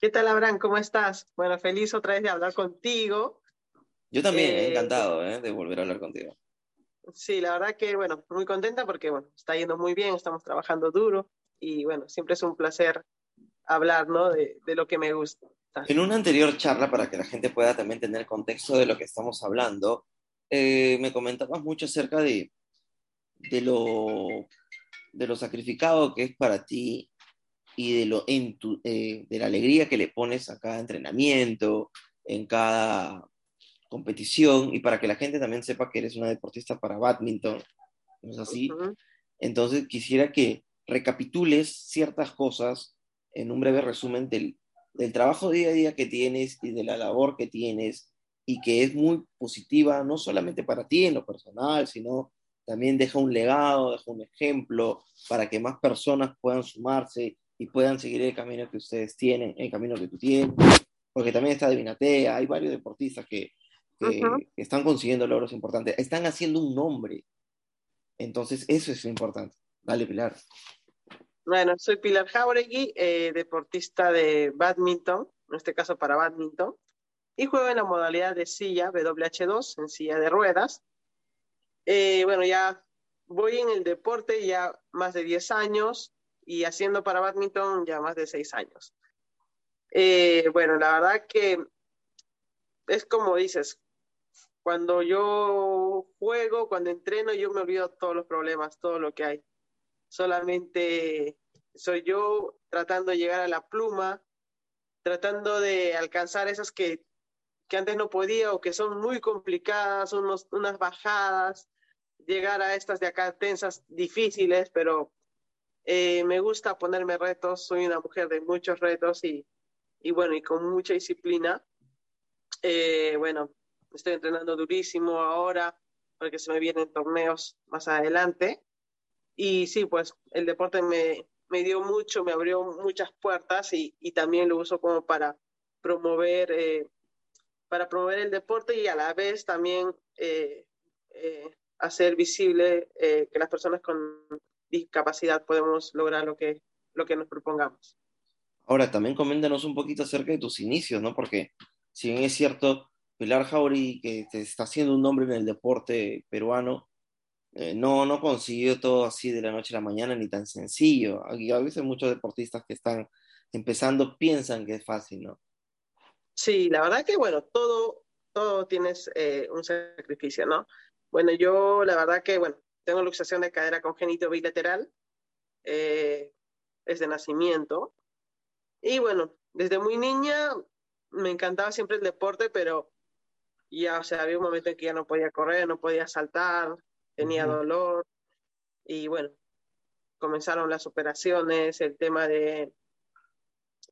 ¿Qué tal, Abraham? ¿Cómo estás? Bueno, feliz otra vez de hablar contigo. Yo también, eh, encantado eh, de volver a hablar contigo. Sí, la verdad que, bueno, muy contenta porque, bueno, está yendo muy bien, estamos trabajando duro y, bueno, siempre es un placer hablar, ¿no? De, lo que me gusta. En una anterior charla, para que la gente pueda también tener contexto de lo que estamos hablando, eh, me comentabas mucho acerca de, de, lo, de lo sacrificado que es para ti y de, lo eh, de la alegría que le pones a cada entrenamiento, en cada competición, y para que la gente también sepa que eres una deportista para badminton, ¿no es así? Entonces quisiera que recapitules ciertas cosas en un breve resumen del, del trabajo día a día que tienes y de la labor que tienes y que es muy positiva, no solamente para ti en lo personal, sino también deja un legado, deja un ejemplo para que más personas puedan sumarse y puedan seguir el camino que ustedes tienen, el camino que tú tienes, porque también está Divinatea, hay varios deportistas que, están consiguiendo logros importantes, están haciendo un nombre. Entonces, eso es lo importante. Dale, Pilar. Bueno, soy Pilar Jauregui, eh, deportista de badminton, en este caso para badminton, y juego en la modalidad de silla WH2, en silla de ruedas. Eh, bueno, ya voy en el deporte ya más de 10 años, y haciendo para badminton ya más de seis años. Eh, bueno, la verdad que es como dices, cuando yo juego, cuando entreno, yo me olvido todos los problemas, todo lo que hay. Solamente soy yo tratando de llegar a la pluma, tratando de alcanzar esas que, que antes no podía o que son muy complicadas, unos, unas bajadas, llegar a estas de acá tensas, difíciles, pero eh, me gusta ponerme retos, soy una mujer de muchos retos y, y bueno, y con mucha disciplina. Eh, bueno, estoy entrenando durísimo ahora porque se me vienen torneos más adelante. Y sí, pues el deporte me, me dio mucho, me abrió muchas puertas y, y también lo uso como para promover, eh, para promover el deporte y a la vez también hacer visible que las personas con discapacidad podemos lograr lo que, lo que nos propongamos. Ahora, también coméntanos un poquito acerca de tus inicios, ¿no? Porque si bien es cierto, Pilar Jauri, que te está haciendo un nombre en el deporte peruano, eh, no, no consiguió todo así de la noche a la mañana ni tan sencillo. Y a veces muchos deportistas que están empezando piensan que es fácil, ¿no? Sí, la verdad que, bueno, todo, todo tienes eh, un sacrificio, ¿no? Bueno, yo la verdad que, bueno, tengo luxación de cadera congénito bilateral, eh, es de nacimiento. Y bueno, desde muy niña me encantaba siempre el deporte, pero ya, o sea, había un momento en que ya no podía correr, no podía saltar, tenía dolor. Y bueno, comenzaron las operaciones, el tema de,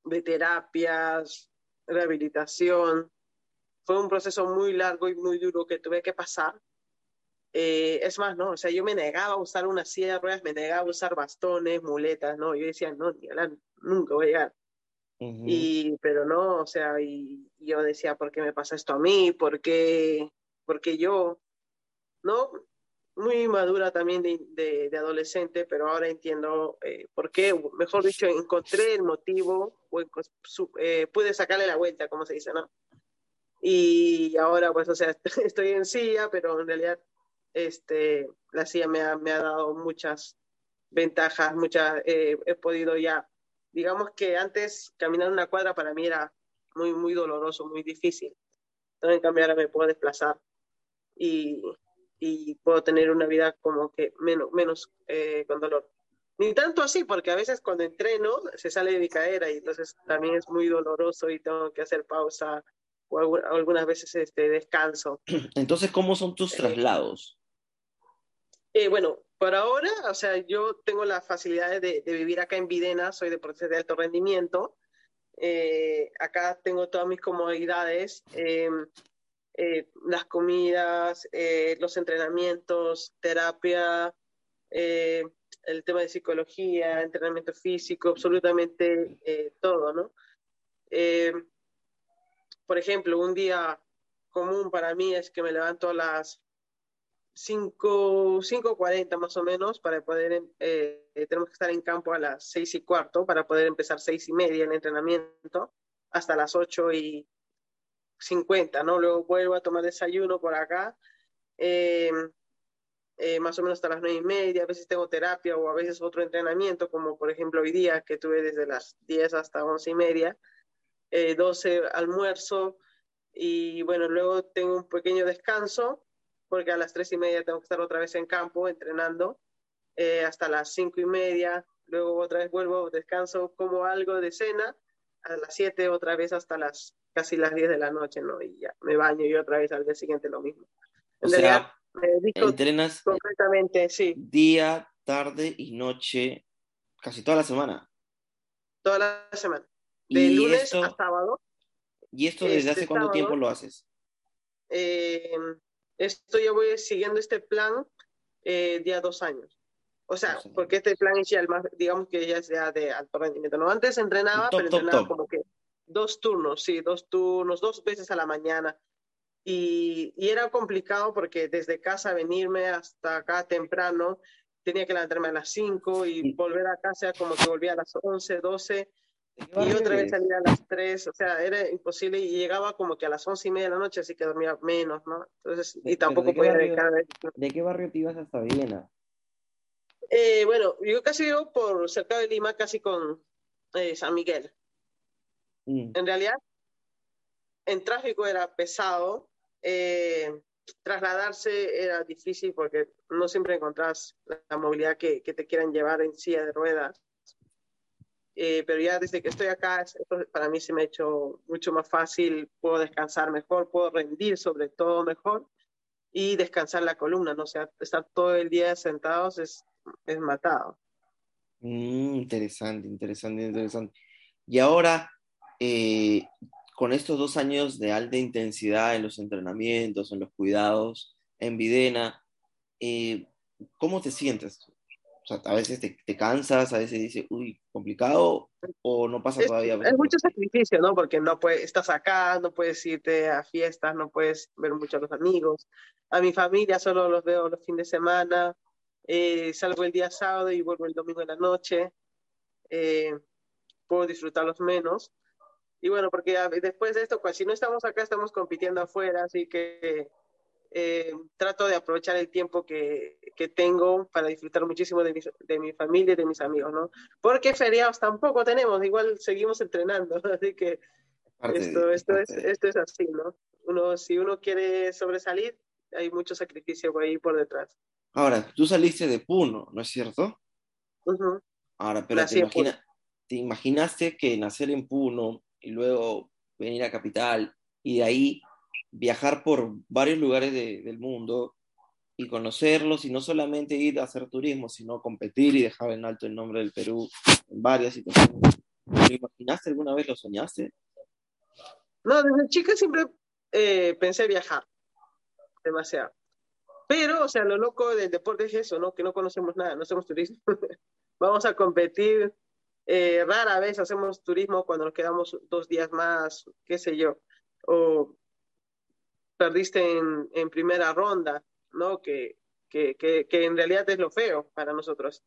de terapias, rehabilitación. Fue un proceso muy largo y muy duro que tuve que pasar eh, es más, ¿no? O sea, yo me negaba a usar una silla de ruedas, me negaba a usar bastones, muletas, ¿no? Yo decía, no, ni hablar, nunca voy a llegar. Y, pero no, o sea, y, yo decía, ¿por qué me pasa esto a mí? ¿Por qué, porque yo? ¿No? Muy madura también de, de, adolescente, pero ahora entiendo eh, por qué, mejor dicho, encontré el motivo, o eh, pude sacarle la vuelta, como se dice, ¿no? Y ahora, pues, o sea, estoy en silla, pero en realidad este, la silla me ha, me ha dado muchas ventajas, muchas, eh, he podido ya, digamos que antes caminar una cuadra para mí era muy, muy doloroso, muy difícil. Entonces, en cambio, ahora me puedo desplazar y, y puedo tener una vida como que menos, menos eh, con dolor. Ni tanto así, porque a veces cuando entreno se sale de mi cadera y entonces también es muy doloroso y tengo que hacer pausa o algunas veces este, descanso. Entonces, ¿cómo son tus eh, traslados? Eh, bueno, por ahora, o sea, yo tengo la facilidad de, vivir acá en Videna, soy deportista de alto rendimiento. Eh, acá tengo todas mis comodidades, em, eh, las comidas, los entrenamientos, terapia, el tema de psicología, entrenamiento físico, absolutamente todo, ¿no? Em, por ejemplo, un día común para mí es que me levanto a las 5.40 más o menos para poder, eh, tenemos que estar en campo a las 6 y cuarto para poder empezar 6 y media el entrenamiento. hasta las 8 y 50, ¿no? Luego vuelvo a tomar desayuno por acá, eh, eh, más o menos hasta las 9 y media, a veces tengo terapia o a veces otro entrenamiento, como por ejemplo hoy día que tuve desde las 10 hasta 11 y media, 12 eh, almuerzo y bueno, luego tengo un pequeño descanso porque a las 3 y media tengo que estar otra vez en campo entrenando hasta las 5 y media, luego otra vez vuelvo, descanso, como algo de cena, a las 7 otra vez hasta las casi las 10 de la noche, ¿no? Y ya me baño y otra vez al día siguiente lo mismo. En o sea, entrenas completamente, sí. Día, tarde y noche, casi toda la semana. Toda la semana. De lunes a sábado. ¿Y esto desde hace este cuánto tiempo lo haces? Eh, esto yo voy siguiendo este plan eh, día dos años. O sea, porque este plan es ya el más, digamos que ya es ya de alto rendimiento. No, antes entrenaba, pero entrenaba como que dos turnos, sí, dos turnos, dos veces a la mañana. Y, y, era complicado porque desde casa venirme hasta acá temprano, tenía que levantarme a las 5 y volver a casa como que volvía a las 11, 12 y otra vez salir a las 3, o sea, era imposible y llegaba como que a las 11 y media de la noche, así que dormía menos, ¿no? Entonces, y tampoco podía dejar ¿De qué barrio te ibas hasta Viena? Eh, bueno, yo casi vivo por cerca de Lima, casi con eh, San Miguel. Mm. En realidad, en tráfico era pesado, eh, trasladarse era difícil porque no siempre encontrás la movilidad que, te quieran llevar en silla de ruedas. Eh, pero ya desde que estoy acá, para mí se me ha hecho mucho más fácil, puedo descansar mejor, puedo rendir sobre todo mejor y descansar la columna, ¿no? O sea, estar todo el día sentados es, es matado. Mm, interesante, interesante, interesante. Y ahora, eh, con estos dos años de alta intensidad en los entrenamientos, en los cuidados, en Videna, eh, ¿cómo te sientes? Sea, a veces te, cansas, a veces dices, uy, complicado, o no pasa todavía. Es mucho sacrificio, ¿no? Porque no puedes, estás acá, no puedes irte a fiestas, no puedes ver mucho a los amigos. A mi familia solo los veo los fines de semana, eh, salgo el día sábado y vuelvo el domingo en la noche. puedo disfrutarlos menos y bueno, porque después de esto, pues, si no estamos acá, estamos compitiendo afuera, así que eh, trato de aprovechar el tiempo que, que tengo para disfrutar muchísimo de mi, de mi, familia y de mis amigos, ¿no? Porque feriados tampoco tenemos, igual seguimos entrenando, así que esto, esto, es, esto es así, ¿no? Uno, si uno quiere sobresalir, hay mucho sacrificio por ahí por detrás. Ahora, tú saliste de Puno, ¿no es cierto? Ahora, pero te, imagina, te imaginaste que nacer en Puno y luego venir a Capital y de ahí viajar por varios lugares del mundo y conocerlos y no solamente ir a hacer turismo, sino competir y dejar en alto el nombre del Perú en varias situaciones. ¿Lo imaginaste alguna vez? ¿Lo soñaste? No, desde chica siempre eh, pensé viajar demasiado. Pero, o sea, lo loco del deporte es eso, ¿no? Que no conocemos nada, no somos turistas. Vamos a competir eh, rara vez hacemos turismo cuando nos quedamos dos días más, qué sé yo, o perdiste en, en primera ronda, ¿no? Que, que, que, que, en realidad es lo feo para nosotros.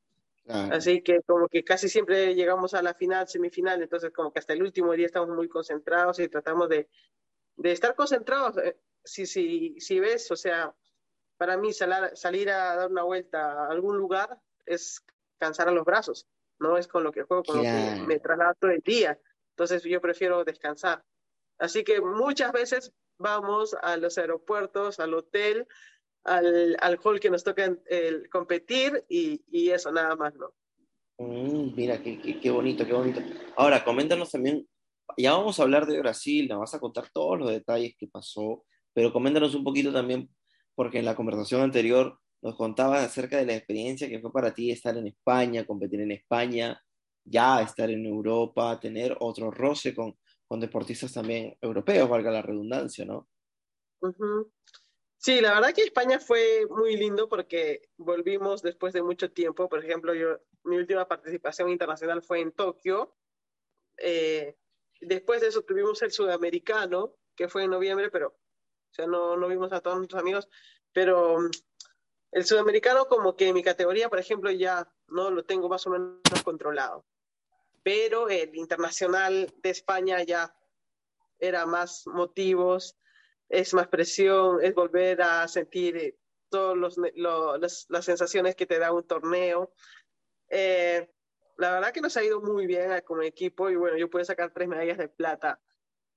Así que como que casi siempre llegamos a la final, semifinal, entonces como que hasta el último día estamos muy concentrados y tratamos de, de estar concentrados. Eh, si, si, si ves, o sea, para mí salir a dar una vuelta a algún lugar es cansar a los brazos no es con lo que juego, con lo que me traslado todo el día. Entonces yo prefiero descansar. Así que muchas veces vamos a los aeropuertos, al hotel, al, al hall que nos toca el, competir y, y, eso nada más, ¿no? Mm, mira, qué, qué, qué, bonito, qué bonito. Ahora, coméntanos también, ya vamos a hablar de Brasil, nos vas a contar todos los detalles que pasó, pero coméntanos un poquito también, porque en la conversación anterior nos contabas acerca de la experiencia que fue para ti estar en España, competir en España, ya estar en Europa, tener otro roce con, con deportistas también europeos, valga la redundancia, ¿no? Sí, la verdad que España fue muy lindo porque volvimos después de mucho tiempo. Por ejemplo, yo, mi última participación internacional fue en Tokio. Eh, después de eso tuvimos el sudamericano, que fue en noviembre, pero o sea, no, no vimos a todos nuestros amigos, pero el sudamericano como que mi categoría, por ejemplo, ya no lo tengo más o menos controlado. Pero el internacional de España ya era más motivos, es más presión, es volver a sentir todas las, sensaciones que te da un torneo. Eh, la verdad que nos ha ido muy bien como equipo y bueno, yo pude sacar tres medallas de plata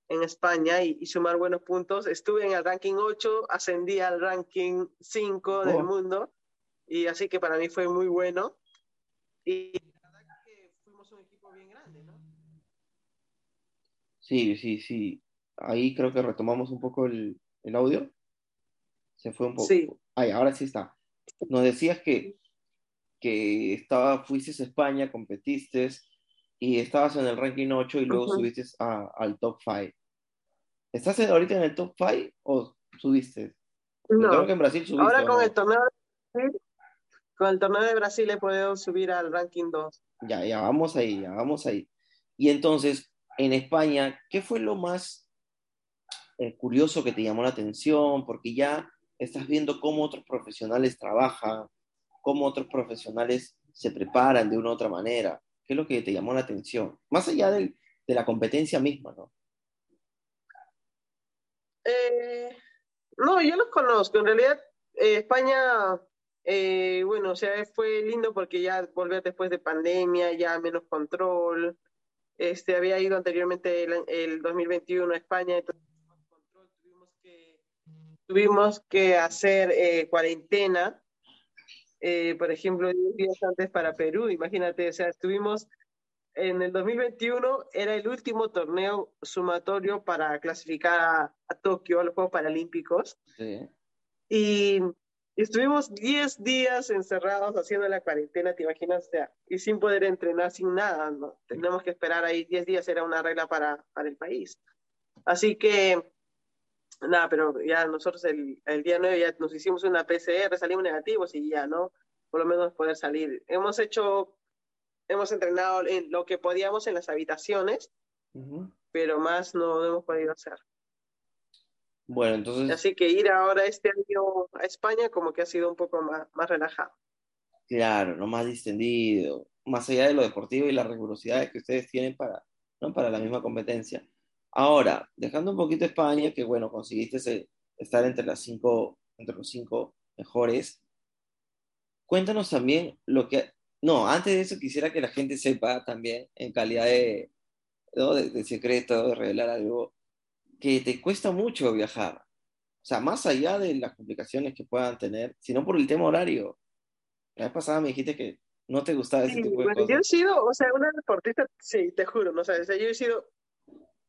en España y, sumar buenos puntos. Estuve en el ranking 8, ascendí al ranking 5 del mundo y así que para mí fue muy bueno. Y la verdad que fuimos un equipo bien grande, ¿no? Sí, sí, sí. Ahí creo que retomamos un poco el, el audio. Se fue un poco. Sí. Ay, ahora sí está. Nos decías que, que estaba, fuiste a España, competiste y estabas en el ranking 8 y luego subiste al top 5. ¿Estás ahorita en el top 5 o subiste? No. Creo que en Brasil subiste. Ahora con el torneo con el torneo de Brasil he podido subir al ranking 2. Ya, ya vamos ahí, ya vamos ahí. Y entonces, en España, ¿qué fue lo más eh, curioso que te llamó la atención? Porque ya estás viendo cómo otros profesionales trabajan, cómo otros profesionales se preparan de una u otra manera. ¿Qué es lo que te llamó la atención? Más allá de la competencia misma, ¿no? Eh, no, yo los conozco. En realidad, eh, España bueno, o sea, fue lindo porque ya volvió después de pandemia, ya menos control. Este, había ido anteriormente el, 2021 a España, entonces tuvimos que, tuvimos que hacer eh, cuarentena, eh, por ejemplo, días antes para Perú, imagínate, o sea, estuvimos en el 2021, era el último torneo sumatorio para clasificar a, a Tokio, a los Juegos Paralímpicos. Sí. Y Estuvimos 10 días encerrados haciendo la cuarentena, ¿te imaginas? O sea, y sin poder entrenar, sin nada, ¿no? Tenemos que esperar ahí 10 días, era una regla para, para el país. Así que, nada, pero ya nosotros el, el día 9 ya nos hicimos una PCR, salimos negativos y ya, ¿no? Por lo menos poder salir. Hemos hecho, hemos entrenado en lo que podíamos en las habitaciones, pero más no, no hemos podido hacer. Bueno, entonces... Así que ir ahora este año a España como que ha sido un poco más, más relajado. Claro, no más distendido, más allá de lo deportivo y las rigurosidades que ustedes tienen para, ¿no? para la misma competencia. Ahora, dejando un poquito España, que bueno, conseguiste estar entre, las cinco, entre los cinco mejores, cuéntanos también lo que... No, antes de eso quisiera que la gente sepa también, en calidad de, ¿no? de, de secreto, de revelar algo, que te cuesta mucho viajar. O sea, más allá de las complicaciones que puedan tener, sino por el tema horario. La vez pasada me dijiste que no te gustaba ese tipo de bueno, Yo he sido, o sea, una deportista, sí, te juro, no sabes, o sea, yo he sido,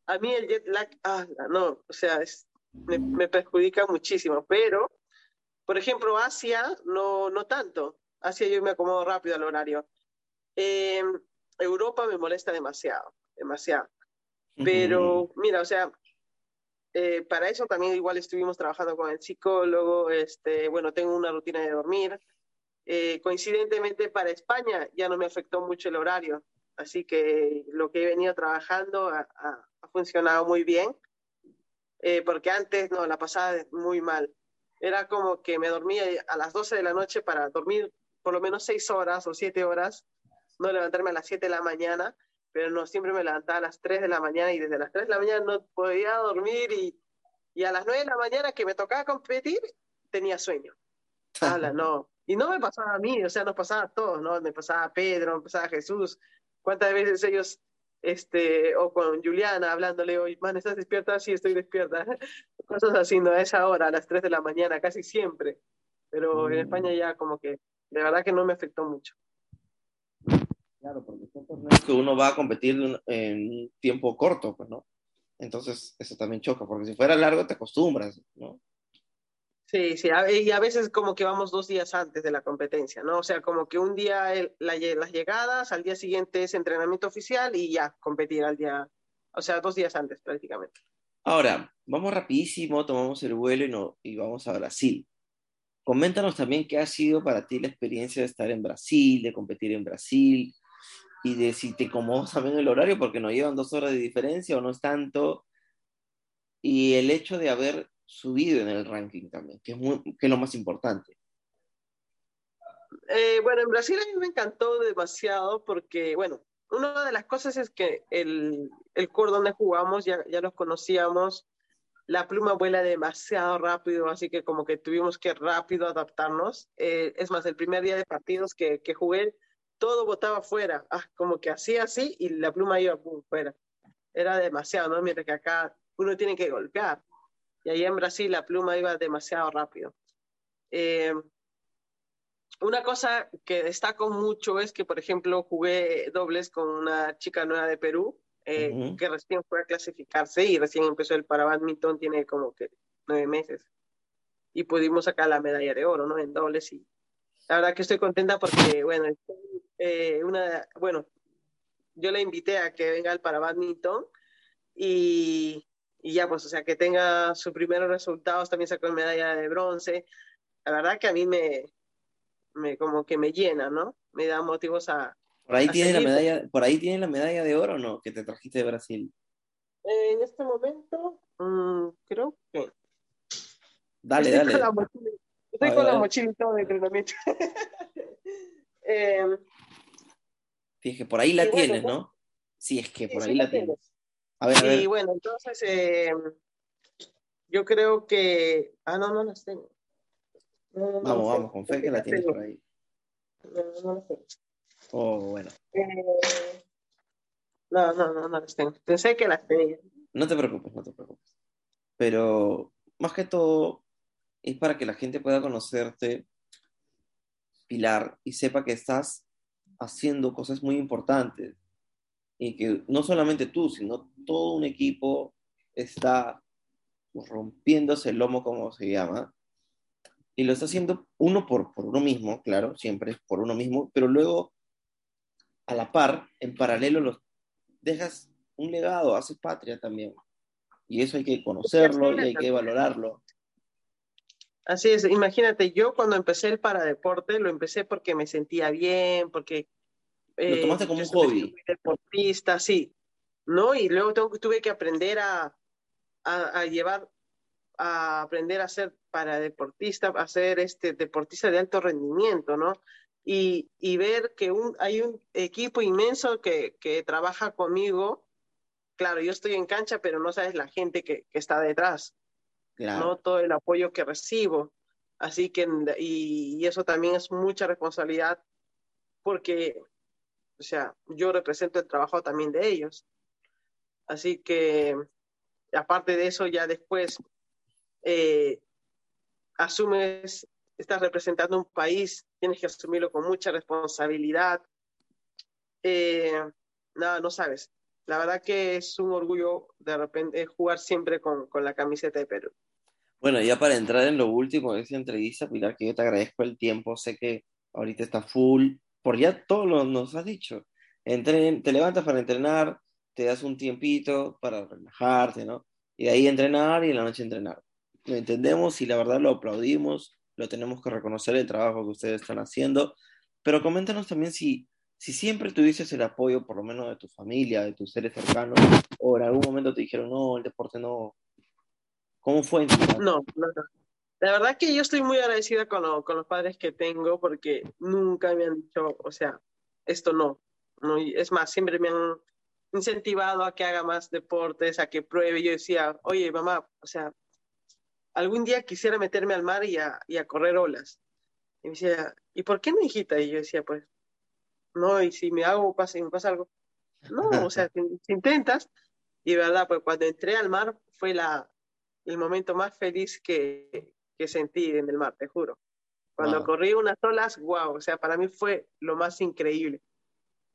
a mí el jet lag, ah, no, o sea, es, me, perjudica muchísimo, pero, por ejemplo, Asia, no, no tanto. Asia yo me acomodo rápido al horario. Em, Europa me molesta demasiado, demasiado. Pero, mira, o sea, eh, para eso también igual estuvimos trabajando con el psicólogo, este, bueno, tengo una rutina de dormir. Eh, coincidentemente para España ya no me afectó mucho el horario, así que lo que he venido trabajando ha, funcionado muy bien, eh, porque antes no, la pasaba muy mal. Era como que me dormía a las 12 de la noche para dormir por lo menos 6 horas o 7 horas, no levantarme a las 7 de la mañana pero no siempre me levantaba a las 3 de la mañana y desde las 3 de la mañana no podía dormir y, y a las 9 de la mañana que me tocaba competir tenía sueño. No. Y no me pasaba a mí, o sea, nos pasaba a todos, ¿no? Me pasaba a Pedro, me pasaba a Jesús. ¿Cuántas veces ellos, este, o con Juliana hablándole, oye, man, ¿estás despierta? Sí, estoy despierta. Cosas así, ¿no? A esa hora, a las 3 de la mañana, casi siempre. Pero en España mm. ya como que, de verdad que no me afectó mucho. Claro, porque son torneos que uno va a competir en un tiempo corto, pues, ¿no? Entonces, eso también choca, porque si fuera largo te acostumbras, ¿no? Sí, sí, y a veces como que vamos dos días antes de la competencia, ¿no? O sea, como que un día las llegadas, al día siguiente es entrenamiento oficial y ya competir al día, o sea, dos días antes prácticamente. Ahora, vamos rapidísimo, tomamos el vuelo y, no, y vamos a Brasil. Coméntanos también qué ha sido para ti la experiencia de estar en Brasil, de competir en Brasil, y de si te acomodas también el horario, porque nos llevan dos horas de diferencia o no es tanto, y el hecho de haber subido en el ranking también, que es, que es lo más importante. Eh, bueno, en Brasil a mí me encantó demasiado porque, bueno, una de las cosas es que el, el donde jugamos ya, ya los conocíamos, la pluma vuela demasiado rápido, así que como que tuvimos que rápido adaptarnos. Eh, es más, el primer día de partidos que, que jugué, todo botaba fuera, ah, como que hacía así y la pluma iba fuera. Era demasiado, ¿no? Mientras que acá uno tiene que golpear. Y ahí en Brasil la pluma iba demasiado rápido. Eh, una cosa que destaco mucho es que, por ejemplo, jugué dobles con una chica nueva de Perú, eh, que recién fue a clasificarse y recién empezó el para badminton, tiene como que nueve meses. Y pudimos sacar la medalla de oro, ¿no? En dobles y la verdad que estoy contenta porque, bueno, eh, una, bueno, yo le invité a que venga al para badminton y, y ya, pues, o sea, que tenga sus primeros resultados, también sacó medalla de bronce. La verdad que a mí me, me como que me llena, ¿no? Me da motivos a... Por ahí, tiene la medalla, por ahí tiene la medalla de oro, ¿no? Que te trajiste de Brasil. en este momento, mm, creo que... Dale, dale. estoy con la mochilita de entrenamiento. eh, Fíjate, por ahí la tienes, ¿no? Sí, es que por ahí la tienes. A ver, a ver. Y bueno, entonces eh, yo creo que... Ah, no, no las tengo vamos, vamos, con fe que la tienes por ahí. No, no lo sé. Oh, bueno. Eh, no, no, no, no las tengo. Pensé que las tenía. No te preocupes, no te preocupes. Pero más que todo es para que la gente pueda conocerte, Pilar, y sepa que estás haciendo cosas muy importantes. Y que no solamente tú, sino todo un equipo está rompiéndose el lomo, como se llama, y lo está haciendo uno por, por uno mismo, claro, siempre es por uno mismo, pero luego a la par, en paralelo, los dejas un legado, haces patria también. Y eso hay que conocerlo y hay que valorarlo. Así es, imagínate, yo cuando empecé el paradeporte, lo empecé porque me sentía bien, porque... lo tomaste eh, como un hobby. Deportista, sí, ¿no? Y luego tuve que aprender a, a llevar a aprender a ser para deportista, a ser este deportista de alto rendimiento, ¿no? Y, y ver que un, hay un equipo inmenso que, que, trabaja conmigo. Claro, yo estoy en cancha, pero no sabes la gente que, que está detrás, ¿no? Todo el apoyo que recibo. Así que, y, y eso también es mucha responsabilidad porque, o sea, yo represento el trabajo también de ellos. Así que, aparte de eso, ya después eh, asumes, estás representando un país, tienes que asumirlo con mucha responsabilidad. Eh, nada, no sabes. La verdad que es un orgullo de repente jugar siempre con, con la camiseta de Perú. Bueno, ya para entrar en lo último de esta entrevista, Pilar, que yo te agradezco el tiempo, sé que ahorita está full, por ya todo lo nos has dicho. Entren, te levantas para entrenar, te das un tiempito para relajarte, ¿no? Y de ahí entrenar y en la noche entrenar lo entendemos y la verdad lo aplaudimos, lo tenemos que reconocer el trabajo que ustedes están haciendo, pero coméntanos también si, si siempre tuvieses el apoyo, por lo menos de tu familia, de tus seres cercanos, o en algún momento te dijeron, no, el deporte no. ¿Cómo fue? No, no, no. La verdad que yo estoy muy agradecida con, con los padres que tengo porque nunca me han dicho, o sea, esto no. no. Es más, siempre me han incentivado a que haga más deportes, a que pruebe. Yo decía, oye, mamá, o sea, algún día quisiera meterme al mar y a, y a correr olas. Y me decía, ¿y por qué no, hijita? Y yo decía, pues, no, y si me hago, pasa, me pasa algo. No, o sea, si, intentas, y verdad, pues cuando entré al mar fue la, el momento más feliz que, que sentí en el mar, te juro. Cuando corrí unas olas, wow, o sea, para mí fue lo más increíble.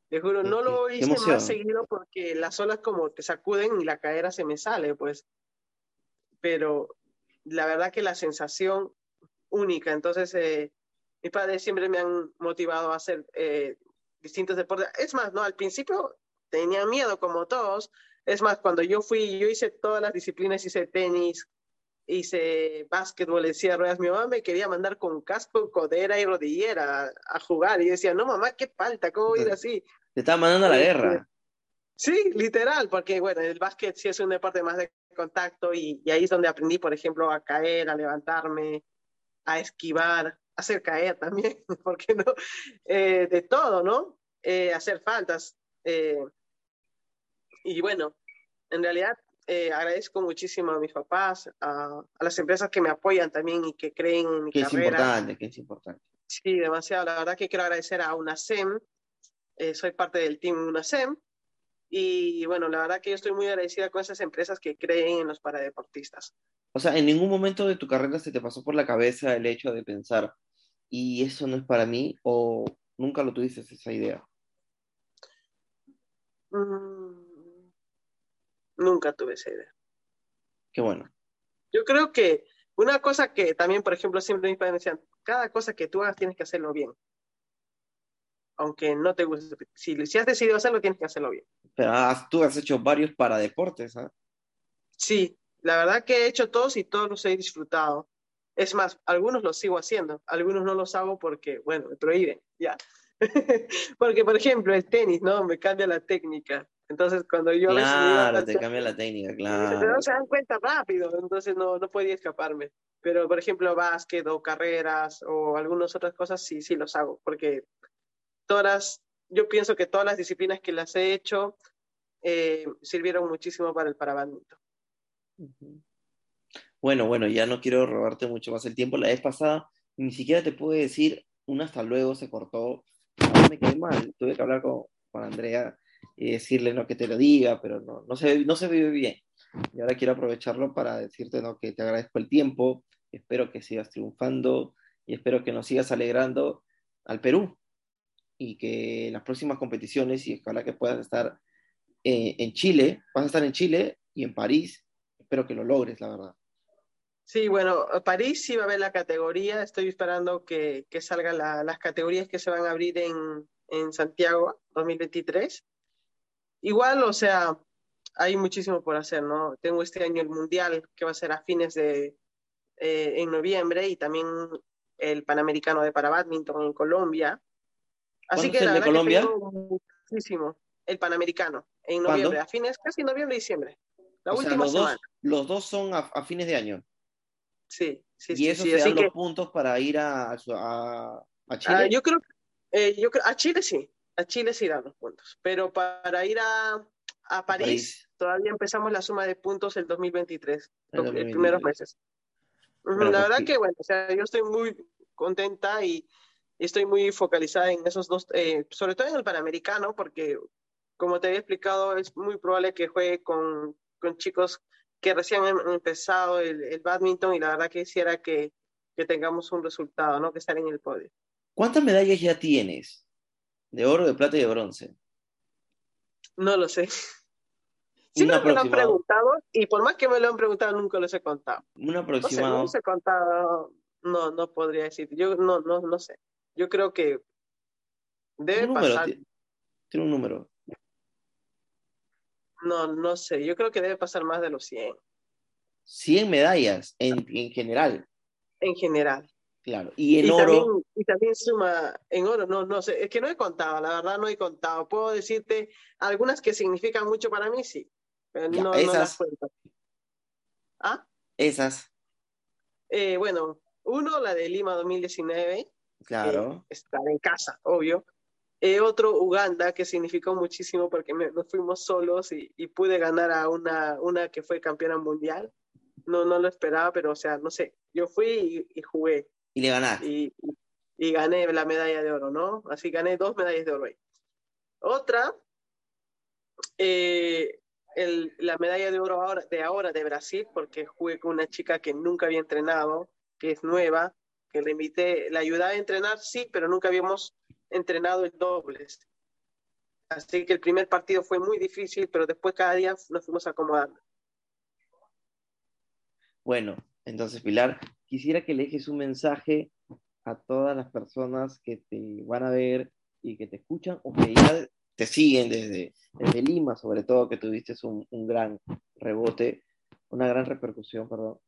Te juro, no lo hice más seguido porque las olas como te sacuden y la cadera se me sale, pues. Pero la verdad que la sensación única. Entonces, eh, mis padres siempre me han motivado a hacer eh, distintos deportes. Es más, no, al principio tenía miedo como todos. Es más, cuando yo fui, yo hice todas las disciplinas, hice tenis, hice básquetbol decía ruedas. Mi mamá me quería mandar con casco, codera y rodillera a, jugar. Y decía, no, mamá, qué falta, ¿cómo ir así? Te estaba mandando a la este, guerra. Sí, literal, porque bueno, el básquet sí es un deporte más de contacto y, ahí es donde aprendí, por ejemplo, a caer, a levantarme, a esquivar, a hacer caer también, ¿por qué no? Eh, de todo, ¿no? Eh, hacer faltas. Eh, y bueno, en realidad eh, agradezco muchísimo a mis papás, a, las empresas que me apoyan también y que creen en mi que carrera. es importante, que es importante. Sí, demasiado. La verdad que quiero agradecer a UNASEM. Eh, soy parte del team UNASEM. Y bueno, la verdad que yo estoy muy agradecida con esas empresas que creen en los paradeportistas. O sea, en ningún momento de tu carrera se te pasó por la cabeza el hecho de pensar, y eso no es para mí, o nunca lo tuviste esa idea. Mm, nunca tuve esa idea. Qué bueno. Yo creo que una cosa que también, por ejemplo, siempre mis padres me decían, cada cosa que tú hagas tienes que hacerlo bien. Aunque no te guste. Si, si has decidido hacerlo, tienes que hacerlo bien. Pero has- tú has hecho varios paradeportes, ¿ah? Sí, la verdad que he hecho todos y todos los he disfrutado. Es más, algunos los sigo haciendo, algunos no los hago porque, bueno, me prohíben, ya. Porque, por ejemplo, el tenis, ¿no? Me cambia la técnica. Entonces, cuando yo a veces me iba a Claro, te cambia la técnica, claro. no se dan cuenta rápido, entonces no, no podía escaparme. Pero, por ejemplo, básquet o carreras o algunas otras cosas, sí, sí los hago, porque todas, yo pienso que todas las disciplinas que las he hecho eh, sirvieron muchísimo para el parabadminton. Ujú. Bueno, bueno, ya no quiero robarte mucho más el tiempo. La vez pasada ni siquiera te pude decir un hasta luego, se cortó. Me quedé mal. Tuve que hablar con, con Andrea y decirle no que te lo diga, pero no, no se, no se vive bien. Y ahora quiero aprovecharlo para decirte ¿no? que te agradezco el tiempo, espero que sigas triunfando y espero que nos sigas alegrando al Perú y que en las próximas competiciones, y ojalá que puedas estar eh, en Chile, vas a estar en Chile y en París, espero que lo logres, la verdad. Sí, bueno, París sí va a haber la categoría. Estoy esperando que, que salgan la- las categorías que se van a abrir en, en Santiago 2023. Igual, o sea, hay muchísimo por hacer, ¿no? Tengo este año el Mundial que va a ser a fines de eh, en noviembre y también el Panamericano de para badminton en Colombia. Así ¿Cuándo que es el la de que Colombia? tengo muchísimo el Panamericano en ¿Cuándo? noviembre, a fines, casi noviembre y diciembre. La O sea, última los semana. dos, los dos son a, a fines de año. Sí, sí, y sí, eso sí. se dan que los puntos para ir a, a, a Chile. Ah, yo creo, eh, yo creo, a Chile sí, a Chile sí dan los puntos, pero para ir a, a París, París. todavía empezamos la suma de puntos el 2023, El los 2023. primeros meses. Bueno, la verdad sí. que bueno, o sea, yo estoy muy contenta y, y estoy muy focalizada en esos dos, eh, sobre todo en el Panamericano, porque como te había explicado, es muy probable que juegue con, con chicos que recién han empezado el, el badminton y la verdad que quisiera que, que tengamos un resultado, ¿no? Que estar en el podio. ¿Cuántas medallas ya tienes? De oro, de plata y de bronce. No lo sé. Sí me lo han preguntado y por más que me lo han preguntado nunca los he contado. Un No sé, no aproximado. los he contado, no, no podría decir. Yo no, no, no sé. Yo creo que debe Un número. pasar, ti- Tiene un número. no, no sé. Yo creo que debe pasar más de los 100 100 medallas en, en general. en general. Claro. Y en y oro. También, y también suma en oro, no, no sé. Es que no he contado, la verdad no he contado. Puedo decirte algunas que significan mucho para mí, sí. Pero Ya, no, no esas. las cuento. ¿Ah? Esas. Eh, bueno, uno, la de Lima 2019. Claro. eh, estar en casa, obvio. Eh, otro, Uganda, que significó muchísimo porque me- nos fuimos solos y, y pude ganar a una, una que fue campeona mundial. No, no lo esperaba, pero o sea, no sé, yo fui y, y jugué Y le ganaste. y, y gané la medalla de oro, ¿no? Así gané dos medallas de oro ahí. Otra, eh, el- la medalla de oro ahora, de ahora de Brasil, porque jugué con una chica que nunca había entrenado, que es nueva, que le invité, la ayudaba a entrenar, sí, pero nunca habíamos entrenado el dobles. Así que el primer partido fue muy difícil, pero después cada día nos fuimos acomodando. Bueno, entonces, Pilar, quisiera que le dejes un mensaje a todas las personas que te van a ver y que te escuchan o que ya te siguen desde, Lima, sobre todo, que tuviste un, un gran rebote, una gran repercusión, perdón.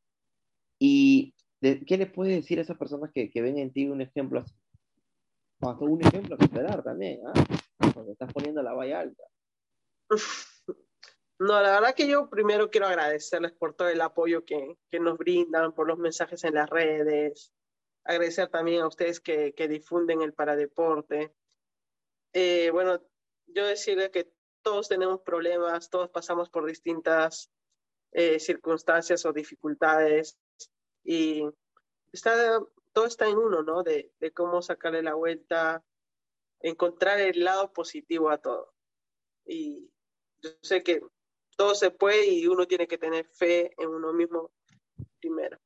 ¿Y de- qué le puedes decir a esas personas que, ven en ti un ejemplo así? O hasta un ejemplo que esperar también, ¿ah? Porque estás poniendo la valla alta. No, la verdad que yo primero quiero agradecerles por todo el apoyo que, que nos brindan, por los mensajes en las redes, agradecer también a ustedes que, que difunden el paradeporte. Eh, bueno, yo decirle que todos tenemos problemas, todos pasamos por distintas eh, circunstancias o dificultades y está, todo está en uno, ¿no? De, de cómo sacarle la vuelta, encontrar el lado positivo a todo. Y yo sé que todo se puede y uno tiene que tener fe en uno mismo primero.